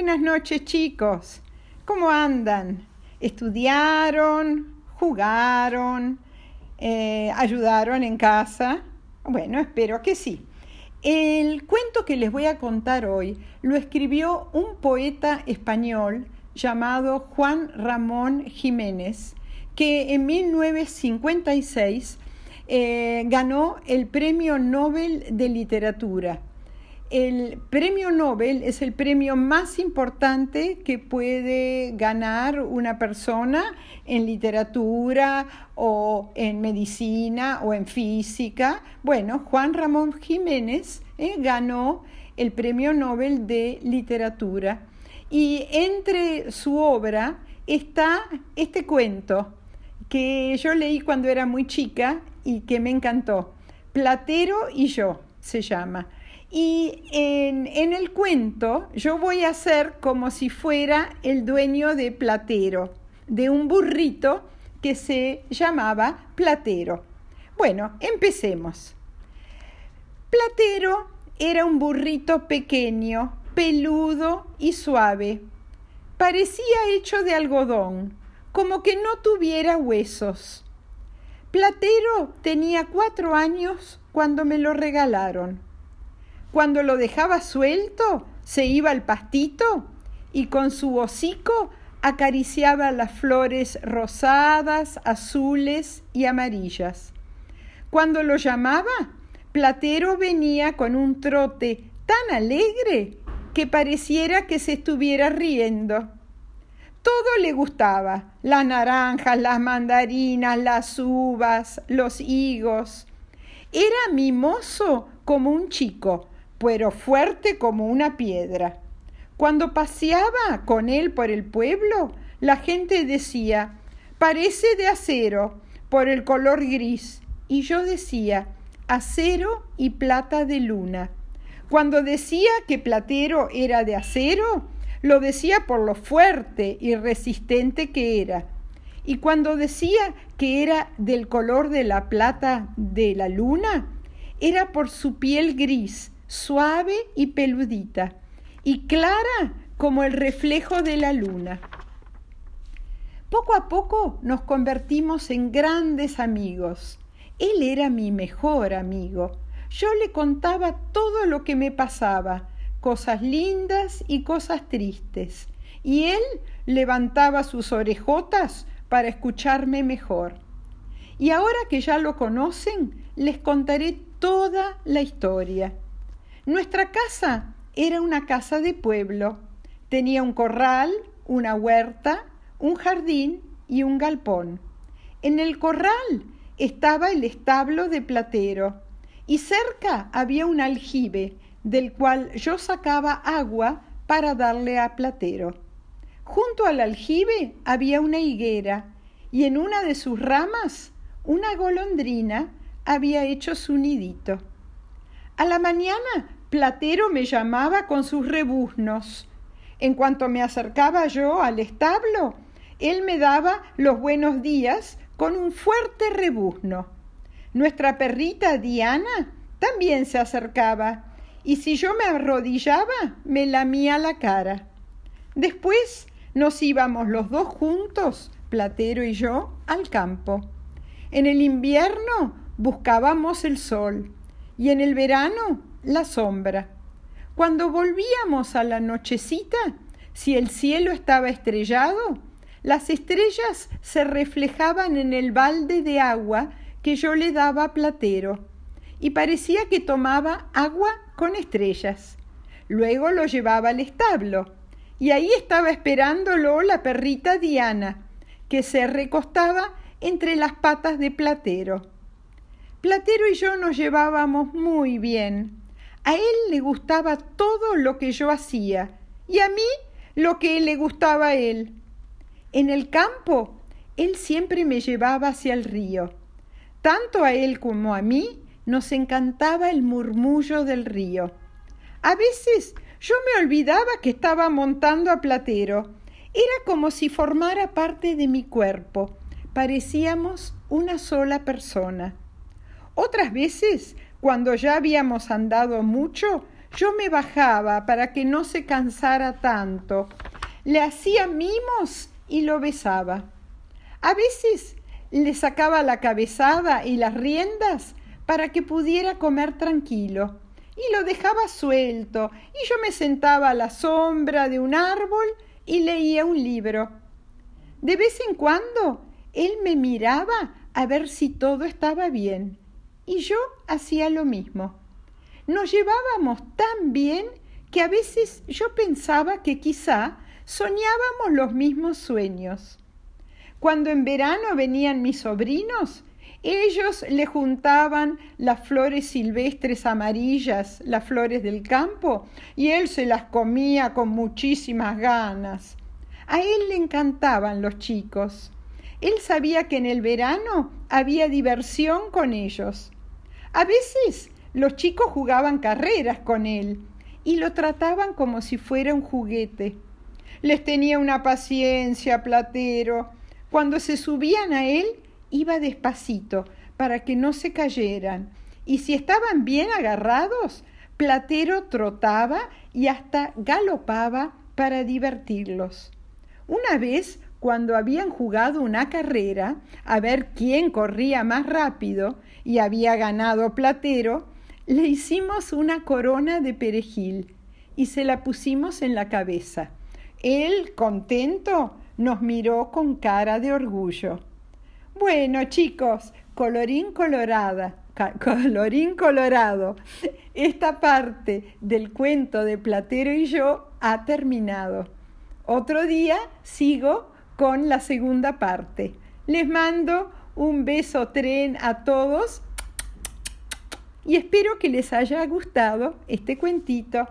Buenas noches chicos. ¿Cómo andan? ¿Estudiaron? ¿Jugaron? Eh, ¿Ayudaron en casa? Bueno, espero que sí. El cuento que les voy a contar hoy lo escribió un poeta español llamado Juan Ramón Jiménez, que en 1956 eh, ganó el Premio Nobel de Literatura el premio Nobel es el premio más importante que puede ganar una persona en literatura o en medicina o en física. Bueno, Juan Ramón Jiménez eh, ganó el premio Nobel de literatura y entre su obra está este cuento que yo leí cuando era muy chica y que me encantó. Platero y yo se llama. Y en, el cuento yo voy a ser como si fuera el dueño de Platero, de un burrito que se llamaba Platero. Bueno, empecemos. Platero era un burrito pequeño, peludo y suave. Parecía hecho de algodón, como que no tuviera huesos. Platero tenía cuatro años cuando me lo regalaron. Cuando lo dejaba suelto, se iba al pastito y con su hocico acariciaba las flores rosadas, azules y amarillas. Cuando lo llamaba, Platero venía con un trote tan alegre que pareciera que se estuviera riendo. Todo le gustaba, las naranjas, las mandarinas, las uvas, los higos. Era mimoso como un chico, pero fuerte como una piedra. Cuando paseaba con él por el pueblo, la gente decía, parece de acero, por el color gris, y yo decía, acero y plata de luna. Cuando decía que Platero era de acero, lo decía por lo fuerte y resistente que era. Y cuando decía que era del color de la plata de la luna, era por su piel gris, suave y peludita, y clara como el reflejo de la luna. Poco a poco nos convertimos en grandes amigos. Él era mi mejor amigo. Yo le contaba todo lo que me pasaba, cosas lindas y cosas tristes, y él levantaba sus orejotas para escucharme mejor. Y ahora que ya lo conocen, les contaré toda la historia. Nuestra casa era una casa de pueblo. Tenía un corral, una huerta, un jardín y un galpón. En el corral estaba el establo de Platero y cerca había un aljibe del cual yo sacaba agua para darle a Platero. Junto al aljibe había una higuera y en una de sus ramas una golondrina había hecho su nidito. A la mañana Platero me llamaba con sus rebuznos. En cuanto me acercaba yo al establo, él me daba los buenos días con un fuerte rebuzno. Nuestra perrita Diana también se acercaba, y si yo me arrodillaba, me lamía la cara. Después nos íbamos los dos juntos, Platero y yo, al campo. En el invierno buscábamos el sol y en el verano la sombra. Cuando volvíamos a la nochecita, si el cielo estaba estrellado, las estrellas se reflejaban en el balde de agua que yo le daba a Platero, y parecía que tomaba agua con estrellas. Luego lo llevaba al establo, y ahí estaba esperándolo la perrita Diana, que se recostaba entre las patas de Platero. Platero y yo nos llevábamos muy bien. A él le gustaba todo lo que yo hacía y a mí lo que le gustaba a él. En el campo, él siempre me llevaba hacia el río. Tanto a él como a mí nos encantaba el murmullo del río. A veces yo me olvidaba que estaba montando a Platero. Era como si formara parte de mi cuerpo. Parecíamos una sola persona. Otras veces cuando ya habíamos andado mucho, yo me bajaba para que no se cansara tanto. Le hacía mimos y lo besaba. A veces le sacaba la cabezada y las riendas para que pudiera comer tranquilo y lo dejaba suelto y yo me sentaba a la sombra de un árbol y leía un libro. De vez en cuando él me miraba a ver si todo estaba bien y yo hacía lo mismo. Nos llevábamos tan bien que a veces yo pensaba que quizá soñábamos los mismos sueños. Cuando en verano venían mis sobrinos, ellos le juntaban las flores silvestres amarillas, las flores del campo, y él se las comía con muchísimas ganas. A él le encantaban los chicos. Él sabía que en el verano había diversión con ellos. A veces los chicos jugaban carreras con él y lo trataban como si fuera un juguete. Les tenía una paciencia, Platero. Cuando se subían a él, iba despacito para que no se cayeran. Y si estaban bien agarrados, Platero trotaba y hasta galopaba para divertirlos. Una vez, cuando habían jugado una carrera, a ver quién corría más rápido, y había ganado Platero, le hicimos una corona de perejil y se la pusimos en la cabeza. Él, contento, nos miró con cara de orgullo. Bueno, chicos, colorín colorada, colorín colorado, esta parte del cuento de Platero y yo ha terminado. Otro día sigo con la segunda parte. Les mando un beso tren a todos y espero que les haya gustado este cuentito.